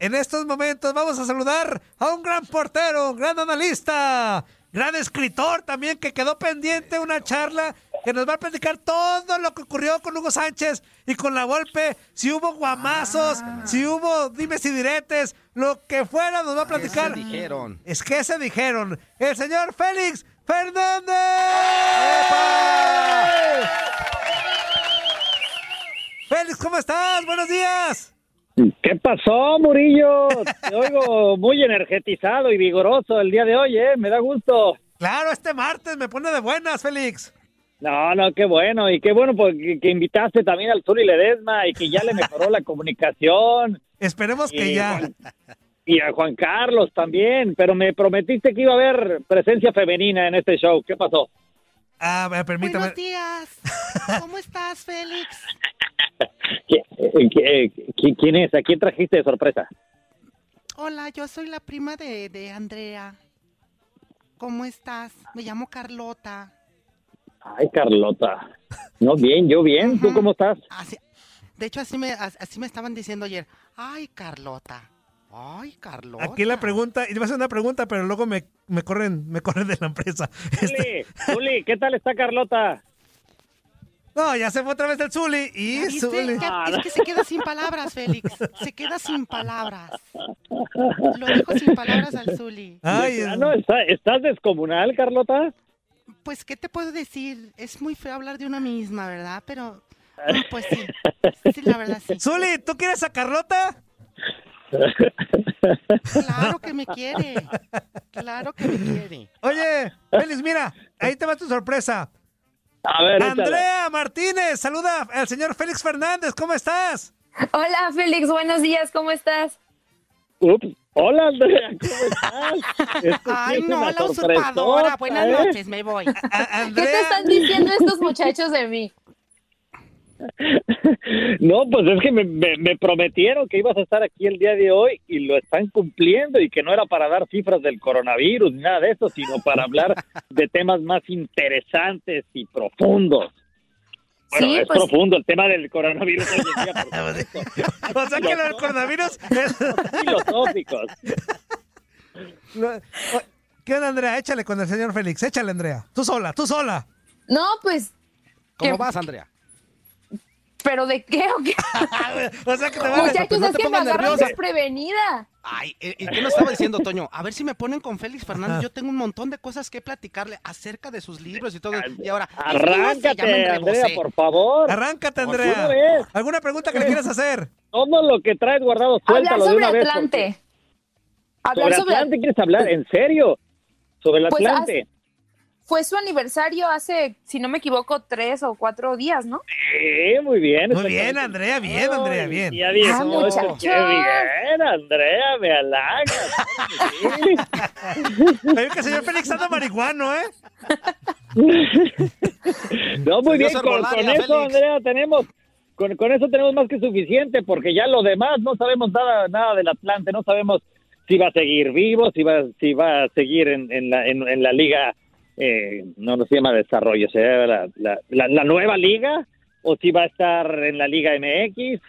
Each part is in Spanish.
En estos momentos vamos a saludar a un gran portero, gran analista, gran escritor también que quedó pendiente una charla que nos va a platicar todo lo que ocurrió con Hugo Sánchez y con la golpe, si hubo guamazos, si hubo dimes y diretes, lo que fuera nos va a platicar. ¿Qué se dijeron? Es que se dijeron. El señor Félix Fernández. Félix, ¿cómo estás? Buenos días. ¿Qué pasó, Murillo? Te oigo muy energetizado y vigoroso el día de hoy, ¿eh? Me da gusto. Claro, este martes me pone de buenas, Félix. No, no, qué bueno. Y qué bueno porque, que invitaste también al y Ledesma y que ya le mejoró la comunicación. Esperemos que ya. Y a Juan Carlos también. Pero me prometiste que iba a haber presencia femenina en este show. ¿Qué pasó? Ah, permítame. Buenos días. ¿Cómo estás, Félix? ¿Qui- eh, qui- qui- ¿Quién es? ¿A quién trajiste de sorpresa? Hola, yo soy la prima de, de Andrea. ¿Cómo estás? Me llamo Carlota. Ay, Carlota. No, bien, yo bien. ¿Tú cómo estás? Así- de hecho, así me, as- así me estaban diciendo ayer. Ay, Carlota. Ay, Carlota. Aquí la pregunta, y va a ser una pregunta, pero luego me, me corren, me corren de la empresa. Este- Zuli, Zuli, ¿qué tal está Carlota? No, ya se fue otra vez el Zuli y. Zuli. Es que se queda sin palabras, Félix. Se queda sin palabras. Lo dijo sin palabras al Zuli. Ay, Ah, no, ¿está- ¿Estás descomunal, Carlota? Pues, ¿qué te puedo decir? Es muy feo hablar de una misma, ¿verdad? Pero, pues sí. Sí, la verdad sí. Zuli, ¿tú quieres a Carlota? Claro que me quiere. Claro que me quiere. Oye, Félix, mira, ahí te va tu sorpresa. A ver. Andrea Martínez, saluda al señor Félix Fernández, ¿cómo estás? Hola Félix, buenos días, ¿cómo estás? Ups. Hola, Andrea, ¿cómo estás? Esto Ay, no, la usurpadora. Buenas ¿eh? noches, me voy. ¿Qué te están diciendo estos muchachos de mí? No, pues es que me, me- me prometieron que ibas a estar aquí el día de hoy y lo están cumpliendo y que no era para dar cifras del coronavirus ni nada de eso, sino para hablar de temas más interesantes y profundos. Bueno, Sí, es pues- profundo el tema del coronavirus hoy en día, por supuesto. o sea que del coronavirus es... filosóficos. ¿Qué onda, Andrea? Échale con el señor Félix, échale, Andrea. Tú sola, tú sola. No, pues ¿Cómo vas, Andrea? ¿Pero de qué o qué? o sea que te va a... Muchachos, pues no es que me agarran desprevenida. Ay, ¿y qué nos estaba diciendo, Toño? A ver si me ponen con Félix Fernández. Yo tengo un montón de cosas que platicarle acerca de sus libros y todo. Y ahora, Arráncate, Andrea, por favor. Arráncate, Por una Andrea. vez. ¿Alguna pregunta que le quieras hacer? Todo lo que traes guardado, Hablar suéltalo de sobre una vez. Atlante. porque- Hablar ¿Sobre sobre Atlante quieres hablar? ¿En serio? ¿Sobre el Pues, Atlante? Fue su aniversario hace, si no me equivoco, tres o cuatro días, ¿no? Sí, muy bien. Muy bien, Andrea, bien, Andrea, bien. Ya Ah, muchachos. qué bien, Andrea, me halagas. Oye, que señor Félix anda marihuano, ¿eh? No, muy bien, con, eso, Félix. Andrea, tenemos, con, con eso tenemos más que suficiente, porque ya lo demás no sabemos nada, nada del Atlante, no sabemos si va a seguir vivo, si va, si va a seguir en, en la, en, en la liga, eh, no, no se llama desarrollo, se llama la, la, la- la nueva liga, o si va a estar en la Liga MX.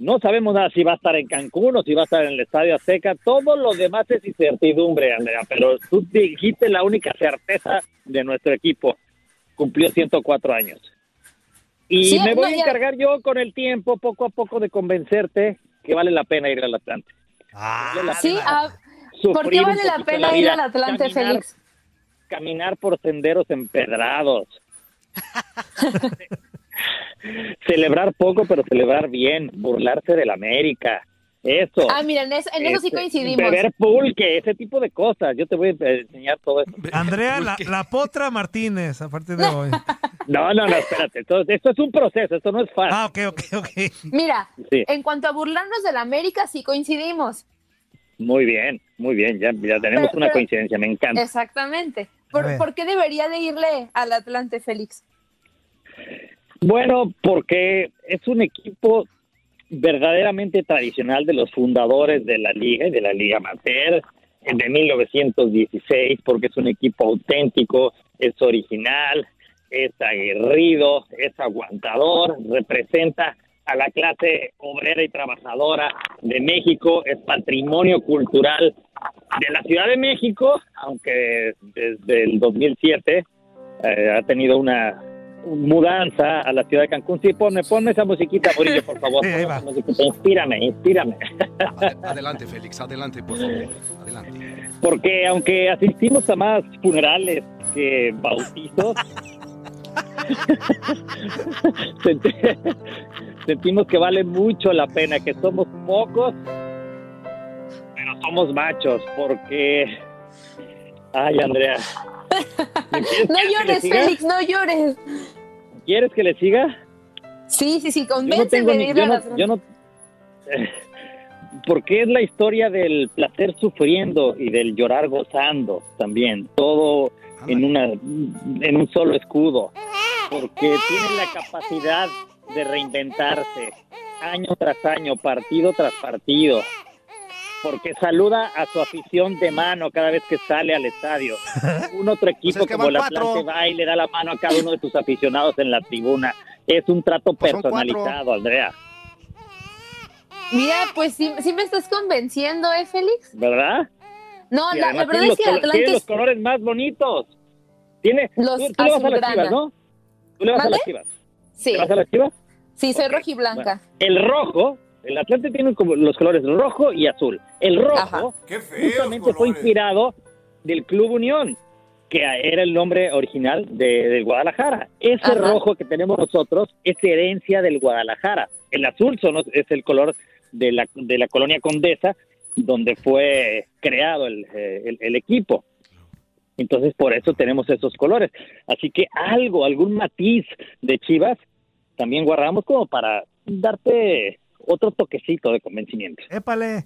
No sabemos nada si va a estar en Cancún o si va a estar en el Estadio Azteca. Todo lo demás es incertidumbre, Andrea. Pero tú dijiste la única certeza de nuestro equipo. Cumplió 104 años. Y Sí, me no, voy a encargar yo con el tiempo, poco a poco, de convencerte que vale la pena ir al Atlante. Ah, Sí, ah, ¿por qué vale la pena la ir al Atlante, caminar- Félix? Caminar por senderos empedrados. celebrar poco, pero celebrar bien. Burlarse del América. Eso. Ah, mira, en eso, en eso sí Este, coincidimos. Beber pulque, ese tipo de cosas. Yo te voy a enseñar todo eso. Andrea, la, la potra Martínez, a partir de hoy. No, no, no, espérate. Esto, esto es un proceso, esto no es fácil. Ah, ok, ok, ok. Mira, Sí. en cuanto a burlarnos del América, sí coincidimos. Muy bien, muy bien. Ya, ya tenemos Pero- una pero- coincidencia, me encanta. Exactamente. A ¿Por, ver. por qué debería de irle al Atlante, Félix? Bueno, porque es un equipo verdaderamente tradicional de los fundadores de la liga y de la liga amateur de 1916, porque es un equipo auténtico, es original, es aguerrido, es aguantador, representa a la clase obrera y trabajadora de México, es patrimonio cultural de la Ciudad de México, aunque desde el 2007 eh, ha tenido una mudanza a la ciudad de Cancún. Sí, ponme, ponme esa musiquita, Murillo, por favor. Esa musiquita. Inspírame, inspírame. Ade- Adelante, Félix, adelante, por favor. Adelante. Porque aunque asistimos a más funerales que bautizos, sentimos que vale mucho la pena, que somos pocos, pero somos machos, porque... Ay, Andrea. ¿me quieres- No llores? Félix, no llores. ¿Quieres que le siga? Sí, sí, sí, Yo no convénceme de yo no, yo no- porque es la historia del placer sufriendo y del llorar gozando también, todo en una en un solo escudo, porque tiene la capacidad de reinventarse año tras año, partido tras partido, porque saluda a su afición de mano cada vez que sale al estadio. Un otro equipo es que como cuatro. Atlante va y le da la mano a cada uno de sus aficionados en la tribuna. Es un trato Pues personalizado, Andrea, Mira, pues sí, sí me estás convenciendo, ¿eh, Félix? ¿verdad? No, la, la verdad es que Atlante tiene los es- colores más bonitos. Tiene, Los tú, tú le vas a las azulgrana. chivas, ¿no? Tú le vas a las chivas. Sí, ¿Le vas a las chivas? sí, soy rojiblanca. El rojo, el Atlante tiene como los colores rojo y azul. El rojo Ajá. justamente fue inspirado del Club Unión, que era el nombre original de, del Guadalajara. Ese Ajá. rojo que tenemos nosotros es herencia del Guadalajara. El azul son, es el color de la, de la colonia Condesa, donde fue creado el, eh, el- el equipo. Entonces, por eso tenemos esos colores. Así que algo, algún matiz de Chivas, también guardamos como para darte otro toquecito de convencimiento. Épale.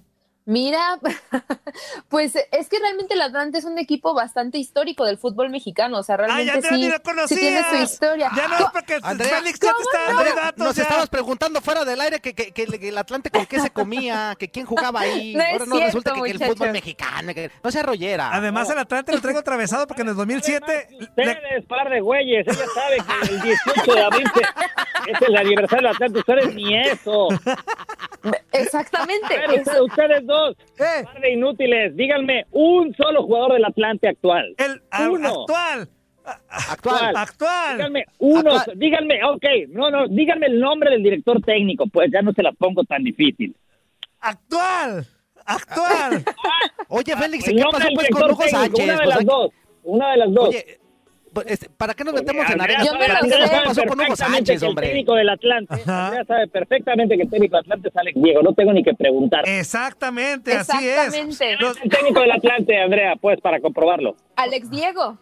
Mira, pues es que realmente el Atlante es un equipo bastante histórico del fútbol mexicano, o sea, Ay, realmente sí, lo sí conocías. tiene su historia. Ya no, porque Andrea, Félix ya te está dando Andrea, datos. nos ya. estabas preguntando fuera del aire que, que- que el, el Atlante con qué se comía, que quién jugaba ahí. No es Ahora no cierto, resulta que, que el fútbol mexicano, que no sea rollera. Además, el Atlante lo traigo atravesado porque en el 2007... le- Ustedes, par de güeyes, ella sabe que el 18 de abril se- es el aniversario del Atlante, ustedes ni eso. Exactamente. Ustedes, ustedes dos, Eh, par de inútiles, díganme un solo jugador del Atlante actual. el Uno. actual. Actual. Actual. Díganme uno, díganme, ok, no, no, díganme el nombre del director técnico, pues ya no se la pongo tan difícil. Actual. Actual. Oye, Félix, ¿qué pasó pues con director Hugo Sánchez? Una de Pues, las dos, una de las dos. Oye, ¿para qué nos metemos en arena? sabe- Yo me lo Andrea sé. sabe ¿Qué pasó con Hugo perfectamente Sánchez, que el hombre? técnico del Atlante. Andrea sabe perfectamente que el técnico del Atlante sale Diego, no tengo ni que preguntar. Exactamente, así es. Exactamente. Los- El técnico del Atlante, Andrea, pues para comprobarlo. Alex Diego.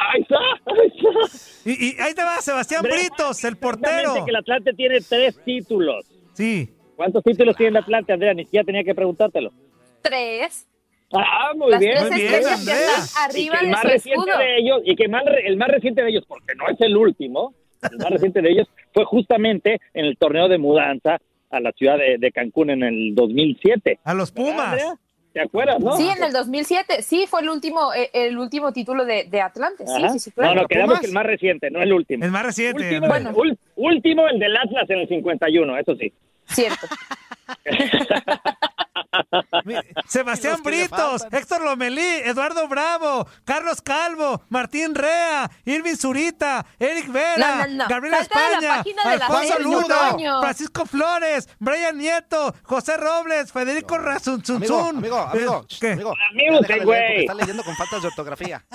Ahí está, ahí está. y, y ahí te va Sebastián Andrea, Britos, el Exactamente portero. que el Atlante tiene tres títulos. Sí. ¿Cuántos títulos tiene el Atlante, Andrea? Ni siquiera tenía que preguntártelo. Tres. Ah, muy Las bien. tres muy bien, que Y que el de más su reciente escudo. de ellos, y que más re- el más reciente de ellos, porque no es el último, el más reciente de ellos fue justamente en el torneo de mudanza a la ciudad de, de Cancún en el 2007. A los Pumas. ¿Te acuerdas, no? Sí, en el 2007. Sí, fue el último, eh, el último título de, de Atlante. Sí, sí, sí, No, claro. no, quedamos que el más reciente, no el último. El más reciente. Último. Bueno. ul- último el del Atlas en el 51, eso sí. Cierto. Sebastián Britos. Héctor Lomelí, Eduardo Bravo, Carlos Calvo, Martín Rea, Irving Zurita, Eric Vera, No, no, no. Gabriela Salta de la España, página de la Alfonso Luna. Francisco Flores, Brian Nieto, José Robles, Federico Razunzunzun. Amigo, amigo, amigo, ¿Qué? amigo. Amigo, güey. está leyendo con faltas de ortografía.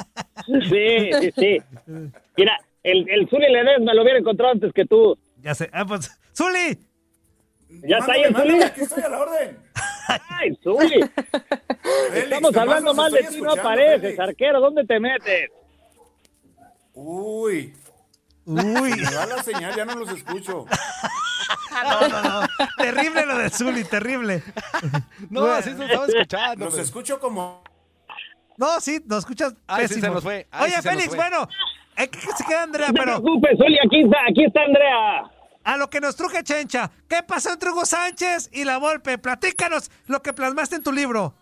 Sí, sí, sí. Mira, el, el Zuli Ledesma lo hubiera encontrado antes que tú. Ya sé. Ah, pues, Zuli. Ya está ahí el Zuli. aquí estoy a la orden. Ay, Zuli. Estamos hablando mal de ti, no apareces, Félix. arquero. ¿Dónde te metes? Uy, Uy. me da la señal, ya no los escucho. No, no, no. Terrible lo de Zuli, terrible. No, así se estaba escuchando. Los pues. escucho como... No, sí, nos escuchas Ay, sí, pésimo. se nos fue. Ay, Oye, sí, Félix, fue. bueno, hay que que se queda Andrea, No te pero preocupes, Zuli, aquí está, aquí está Andrea. A lo que nos truje Chencha, ¿qué pasó entre Hugo Sánchez y la Volpe? Platícanos lo que plasmaste en tu libro.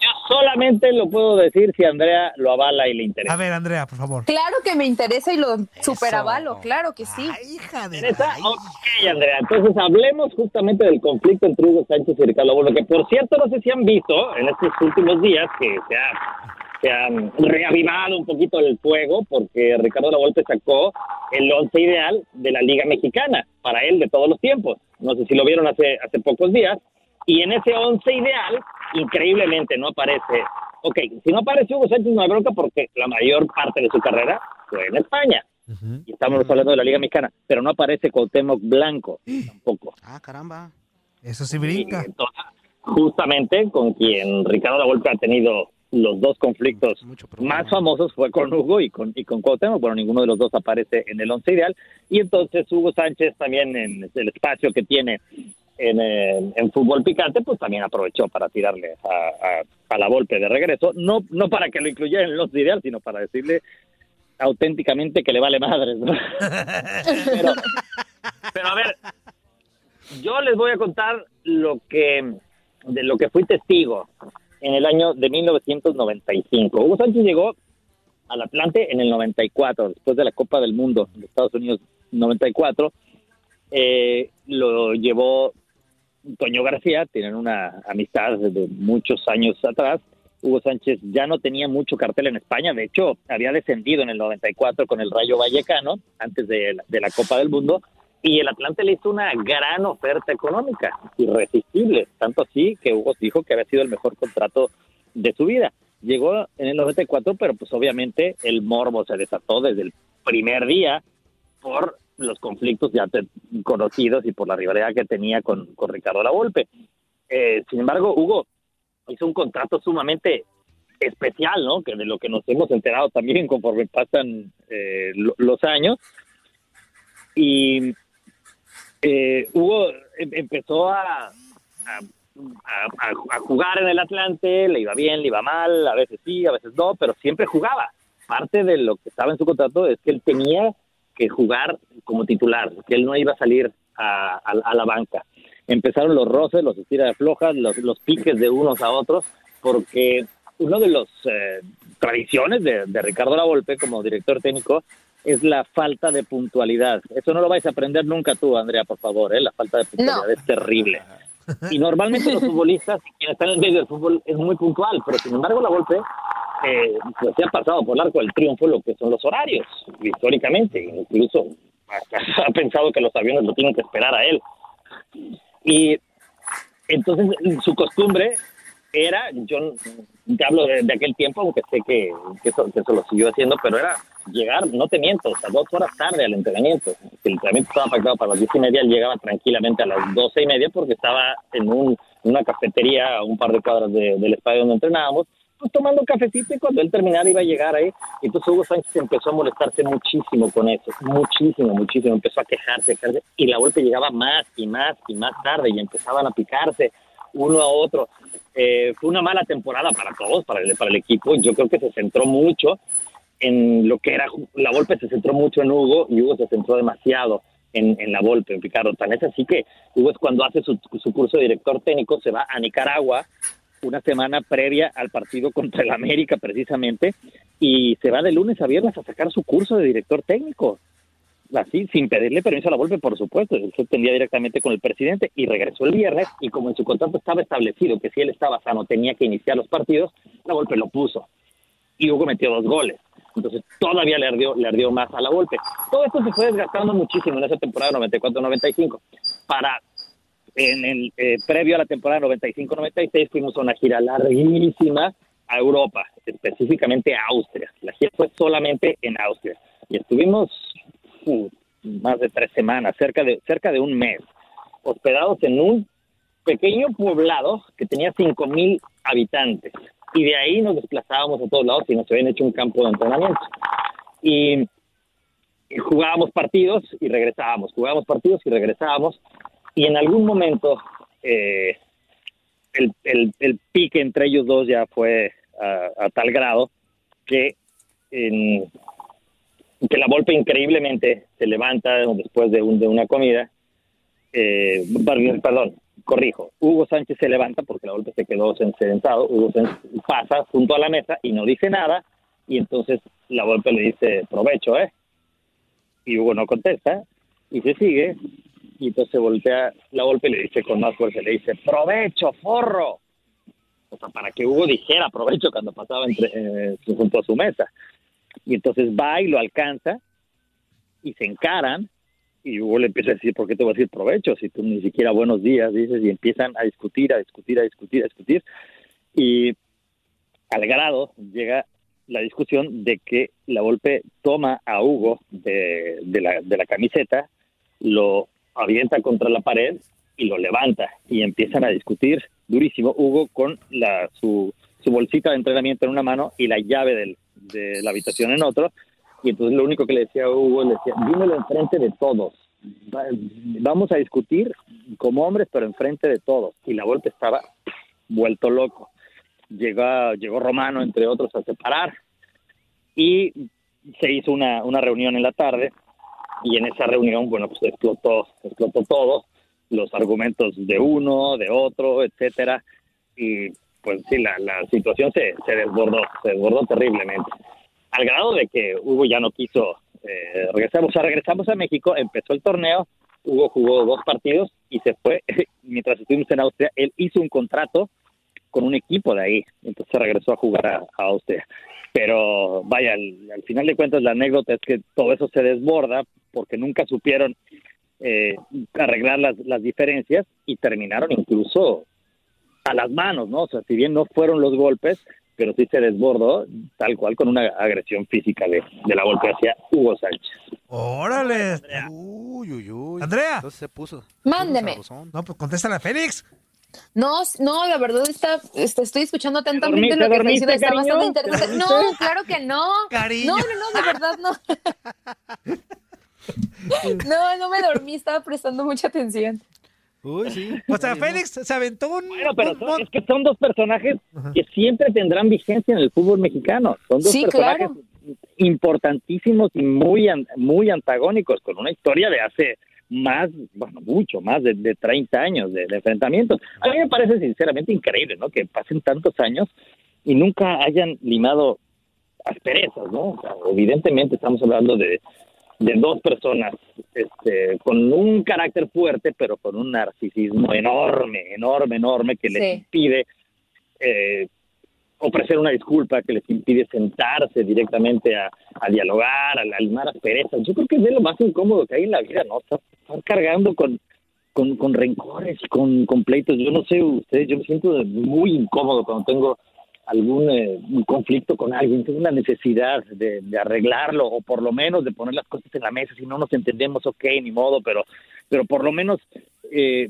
Yo solamente lo puedo decir si Andrea lo avala y le interesa. A ver, Andrea, por favor. Claro que me interesa y lo superavalo, claro que sí. Ay, hija de... ¿Interesa? Ok, Andrea. Entonces hablemos justamente del conflicto entre Hugo Sánchez y Ricardo Volpe, que por cierto no sé si han visto en estos últimos días que se ha, se ha reavivado un poquito el fuego porque Ricardo La Volpe sacó el once ideal de la Liga Mexicana, para él de todos los tiempos. No sé si lo vieron hace, hace pocos días. Y en ese once ideal, increíblemente, no aparece... Ok, si no aparece Hugo Sánchez no hay bronca porque la mayor parte de su carrera fue en España. Y estamos hablando de la Liga Mexicana, pero no aparece Cuauhtémoc Blanco tampoco. Ah, caramba. Eso sí brinca. Y entonces, justamente con quien Ricardo Lavolpe ha tenido los dos conflictos más famosos fue con Hugo y con, y con Cuauhtémoc. Bueno, ninguno de los dos aparece en el once ideal. Y entonces Hugo Sánchez también en el espacio que tiene en, en fútbol picante, pues también aprovechó para tirarle a, a, a la Volpe de regreso. No, no para que lo incluyera en el once ideal, sino para decirle auténticamente que le vale madres, ¿no? pero, pero a ver, yo les voy a contar lo que de lo que fui testigo en el año de 1995. Hugo Sánchez llegó al Atlante en el 94, después de la Copa del Mundo de Estados Unidos 94. Eh, lo llevó Toño García, tienen una amistad de muchos años atrás. Hugo Sánchez ya no tenía mucho cartel en España, de hecho había descendido en el 94 con el Rayo Vallecano antes de la Copa del Mundo y el Atlante le hizo una gran oferta económica, irresistible, tanto así que Hugo dijo que había sido el mejor contrato de su vida. Llegó en el 94, pero pues obviamente el morbo se desató desde el primer día por los conflictos ya conocidos y por la rivalidad que tenía con, con Ricardo Lavolpe. Eh, sin embargo, Hugo hizo un contrato sumamente especial, ¿no? Que de lo que nos hemos enterado también conforme pasan eh, lo- los años. Y eh, Hugo em- empezó a, jugar en el Atlante, le iba bien, le iba mal, a veces sí, a veces no, pero siempre jugaba. Parte de lo que estaba en su contrato es que él tenía que jugar como titular, que él no iba a salir a, la banca. Empezaron los roces, los estiras flojas, los, los piques de unos a otros, porque uno de los eh, tradiciones de, de Ricardo Lavolpe como director técnico es la falta de puntualidad. Eso no lo vais a aprender nunca tú, Andrea, por favor, ¿eh? La falta de puntualidad No. es terrible. Y normalmente los futbolistas, quien está en el medio del fútbol, es muy puntual, pero sin embargo la golpe eh, pues se ha pasado por el arco del triunfo lo que son los horarios, históricamente, incluso ha pensado que los aviones lo tienen que esperar a él. Y entonces su costumbre era, yo te hablo de, de aquel tiempo, aunque sé que, que, eso, que eso lo siguió haciendo, pero era llegar, no te miento, hasta dos horas tarde al entrenamiento. El entrenamiento estaba pactado para las diez y media, él llegaba tranquilamente a las doce y media porque estaba en un, una cafetería a un par de cuadras de- del estadio donde entrenábamos, pues tomando cafecito y cuando él terminara iba a llegar ahí. Entonces Hugo Sánchez empezó a molestarse muchísimo con eso, muchísimo, muchísimo. Empezó a quejarse, quejarse y la golpe llegaba más y más y más tarde y empezaban a picarse uno a otro. Eh, fue una mala temporada para todos, para el, para el equipo. Yo creo que se centró mucho en lo que era la Volpe se centró mucho en Hugo y Hugo se centró demasiado en, en la Volpe, en Picardo. Tan así que Hugo es cuando hace su, su curso de director técnico, se va a Nicaragua una semana previa al partido contra el América precisamente y se va de lunes a viernes a sacar su curso de director técnico. Así, sin pedirle permiso a la Volpe, por supuesto, él se atendía directamente con el presidente y regresó el viernes y como en su contrato estaba establecido que si él estaba sano tenía que iniciar los partidos, la Volpe lo puso y Hugo metió dos goles. Entonces todavía le ardió, le ardió más a la golpe. Todo esto se fue desgastando muchísimo en esa temporada 94-95. Para en el eh, previo a la temporada 95-96 fuimos a una gira larguísima a Europa, específicamente a Austria. La gira fue solamente en Austria y estuvimos uh, más de tres semanas, cerca de cerca de un mes, hospedados en un pequeño poblado que tenía 5.000 habitantes. Y de ahí nos desplazábamos a todos lados y nos habían hecho un campo de entrenamiento. Y, jugábamos partidos y regresábamos, jugábamos partidos y regresábamos. Y en algún momento eh, el, el, el pique entre ellos dos ya fue a, tal grado que, que la Volpe increíblemente se levanta después de, un, de una comida. Eh, perdón, corrijo, Hugo Sánchez se levanta porque la golpe se quedó sentado, Hugo Sánchez pasa junto a la mesa y no dice nada, y entonces la golpe le dice, provecho, ¿eh? Y Hugo no contesta, y se sigue, y entonces voltea, la golpe le dice con más fuerza, le dice, provecho, forro. O sea, para que Hugo dijera provecho cuando pasaba entre, eh, junto a su mesa. Y entonces va y lo alcanza, y se encaran, y Hugo le empieza a decir, ¿por qué te voy a decir provecho? Si tú ni siquiera buenos días dices, y empiezan a discutir, a discutir, a discutir, a discutir. Y al grado llega la discusión de que la golpe toma a Hugo de, de, la, de la camiseta, lo avienta contra la pared y lo levanta y empiezan a discutir durísimo. Hugo con la, su, su bolsita de entrenamiento en una mano y la llave de la habitación en otro. Y entonces lo único que le decía a Hugo, le decía, dímelo enfrente de todos. Va- Vamos a discutir como hombres, pero enfrente de todos. Y la golpe estaba vuelto loco. Llegó, llegó Romano, entre otros, a separar. Y se hizo una, una reunión en la tarde. Y en esa reunión, bueno, pues explotó, explotó todo. Los argumentos de uno, de otro, etcétera. Y pues sí, la, la situación se, se desbordó, se desbordó terriblemente al grado de que Hugo ya no quiso eh, regresar. O sea, regresamos a México, empezó el torneo, Hugo jugó dos partidos y se fue. Mientras estuvimos en Austria, él hizo un contrato con un equipo de ahí, entonces regresó a jugar a, Austria. Pero vaya, al, al final de cuentas la anécdota es que todo eso se desborda porque nunca supieron eh, arreglar las, las diferencias y terminaron incluso a las manos, ¿no? O sea, si bien no fueron los golpes, pero sí se desbordó tal cual con una agresión física de, de la golpe hacia Hugo Sánchez. ¡Órale! Uy, uy, uy. Andrea. Entonces se puso. Mándeme. No, pues contéstale a Félix. No, no, la verdad está, este, estoy escuchando atentamente lo que está diciendo, está cariño? bastante ¿Te interesante. No, claro que no. Cariño. No, no, no, de verdad no. No, no me dormí, estaba prestando mucha atención. Uy, sí. O sea, Félix se aventó un. Bueno, pero son- es que son dos personajes que siempre tendrán vigencia en el fútbol mexicano. Son dos Sí, personajes claro. importantísimos y muy, muy antagónicos, con una historia de hace más, bueno, mucho más de, de 30 años de, de enfrentamientos. A mí me parece sinceramente increíble, ¿no? Que pasen tantos años y nunca hayan limado asperezas, ¿no? O sea, evidentemente estamos hablando de, de dos personas este, con un carácter fuerte, pero con un narcisismo enorme, enorme, enorme, que les Sí. impide eh, ofrecer una disculpa que les impide sentarse directamente a, a dialogar, a, a limar asperezas. Yo creo que es de lo más incómodo que hay en la vida, ¿no? Estar, estar cargando con, con, con rencores, con, con pleitos. Yo no sé ustedes, yo me siento muy incómodo cuando tengo algún eh, conflicto con alguien, tengo una necesidad de, de arreglarlo o por lo menos de poner las cosas en la mesa. Si no nos entendemos, ok, ni modo, pero, pero por lo menos eh,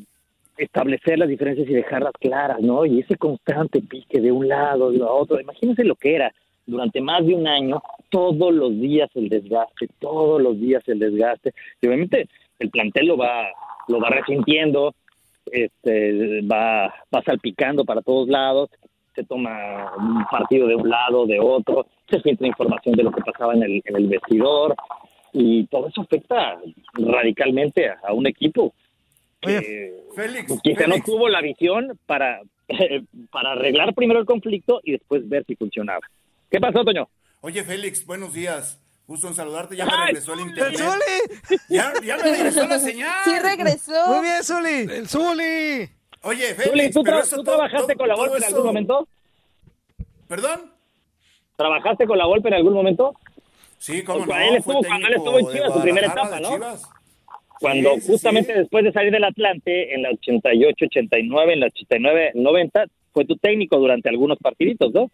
establecer las diferencias y dejarlas claras, ¿no? Y ese constante pique de un lado, de otro. Imagínense lo que era durante más de un año, todos los días el desgaste, todos los días el desgaste. Y obviamente el plantel lo va, lo va resintiendo, este, va, va salpicando para todos lados, se toma un partido de un lado, de otro, se filtra información de lo que pasaba en el, en el vestidor y todo eso afecta radicalmente a, a un equipo que Félix, quizá no Félix. tuvo la visión para, para arreglar primero el conflicto y después ver si funcionaba. ¿Qué pasó, Toño? Oye, Félix, buenos días. Gusto en saludarte. Ya me ¡Ay, regresó el internet. ¡Zuli! Ya, ya me regresó la señal. Sí regresó. Muy bien, Zuli. ¡El Zuli! Oye, Félix, ¿tú, tra- tú trabajaste con la Volpe en algún momento? ¿Perdón? ¿Trabajaste con la Volpe en algún momento? Sí, cómo Cuando no. él estuvo- cuando él estuvo en Chivas, su primera etapa, ¿no? Cuando sí, justamente sí. después de salir del Atlante, en la 88, 89, en la 89, 90, fue tu técnico durante algunos partiditos, ¿no?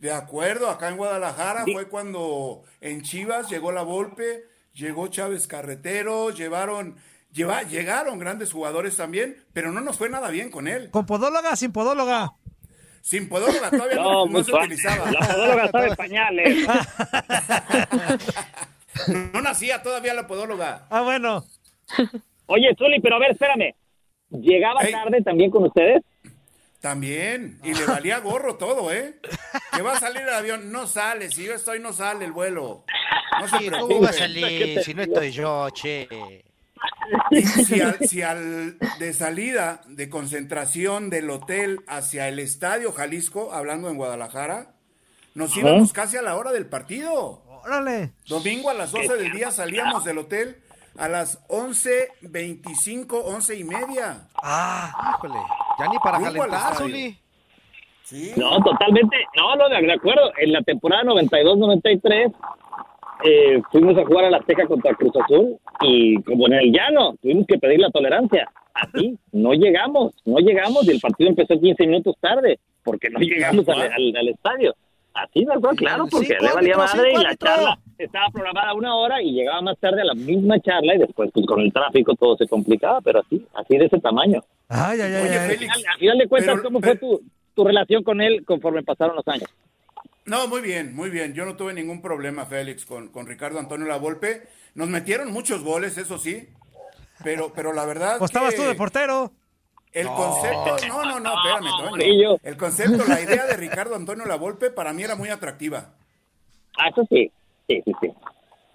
De acuerdo, acá en Guadalajara Sí. fue cuando en Chivas llegó la Volpe, llegó Chávez Carretero, llevaron, lleva, llegaron grandes jugadores también, pero no nos fue nada bien con él. ¿Con podóloga, sin podóloga? Sin podóloga todavía no, No, no muy se utilizaba. La podóloga estaba en pañales. No nacía todavía la podóloga. Ah, bueno. Oye, Zuli, pero a ver, espérame. ¿Llegaba Ey. tarde también con ustedes? También, y le valía gorro todo, ¿eh? Que va a salir el avión, no sale, si yo estoy no sale el vuelo. No se Sí, ¿Cómo preocupe. va a salir si no estoy yo, che? Si al, si al de salida de concentración del hotel hacia el estadio Jalisco, hablando en Guadalajara, nos íbamos casi a la hora del partido. Órale. Domingo a las 12 del día salíamos del hotel a las 11.25, 11 y media. Ah, Híjole, ya ni para Rumbo al calentar, estadio. Zuli. Sí. No, totalmente. No, no, de, de acuerdo. En la temporada 92-93 eh, fuimos a jugar a la Azteca contra Cruz Azul y como en el llano, tuvimos que pedir la tolerancia. Así, no llegamos, no llegamos y el partido empezó 15 minutos tarde porque no llegamos al, al- al estadio. Así, ¿verdad? Claro, porque le valía madre y la charla estaba programada una hora y llegaba más tarde a la misma charla y después pues con el tráfico todo se complicaba, pero así, así de ese tamaño. Ay, ay, ay. Oye. Félix, Al final de cuentas, pero- ¿cómo pero- fue tu, tu relación con él conforme pasaron los años? No, muy bien, muy bien. Yo no tuve ningún problema, Félix, con, con Ricardo Antonio Lavolpe. Nos metieron muchos goles, eso sí. Pero, pero la verdad. Pues estabas tú de portero. El concepto. No, no, no, espérame, Toño. El concepto, la idea de Ricardo Antonio Lavolpe para mí era muy atractiva. Ah, eso sí, sí, sí, sí.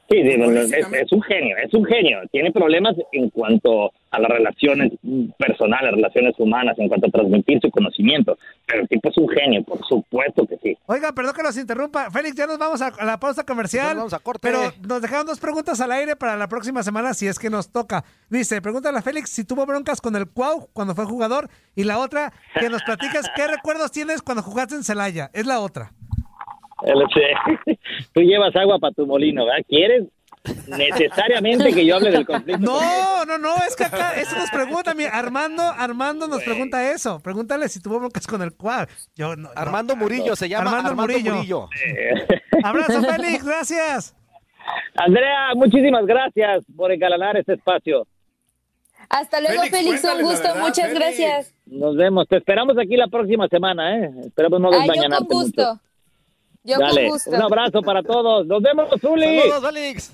Sí, sí, no, no, es, es un genio, es un genio. Tiene problemas en cuanto a las relaciones personales, relaciones humanas, en cuanto a transmitir su conocimiento. Pero el tipo es un genio, por supuesto que sí. Oiga, perdón que los interrumpa. Félix, ya nos vamos a, la pausa comercial. Nos vamos a corte. Pero nos dejaron dos preguntas al aire para la próxima semana, si es que nos toca. Dice, pregúntale a Félix si tuvo broncas con el Cuau cuando fue jugador. Y la otra, que nos platicas qué recuerdos tienes cuando jugaste en Celaya. Es la otra. Tú llevas agua para tu molino, ¿verdad? ¿Quieres necesariamente que yo hable del conflicto? No, no, no, es que acá, eso nos pregunta, mi Armando, Armando nos pregunta eso. Pregúntale si tuvo broncas con el Cuau. Yo no, no. Armando Murillo se llama Armando Armando, Murillo. Murillo. Abrazo, Félix, gracias. Andrea, muchísimas gracias por engalanar este espacio. Hasta luego, Félix, Félix, un gusto, verdad, muchas Félix. gracias. Nos vemos. Te esperamos aquí la próxima semana, ¿eh? Esperamos no Ah, yo desmañanarte con mucho. Yo Dale, con gusto. un abrazo para todos. Nos vemos, Zuli. Saludos, Alex.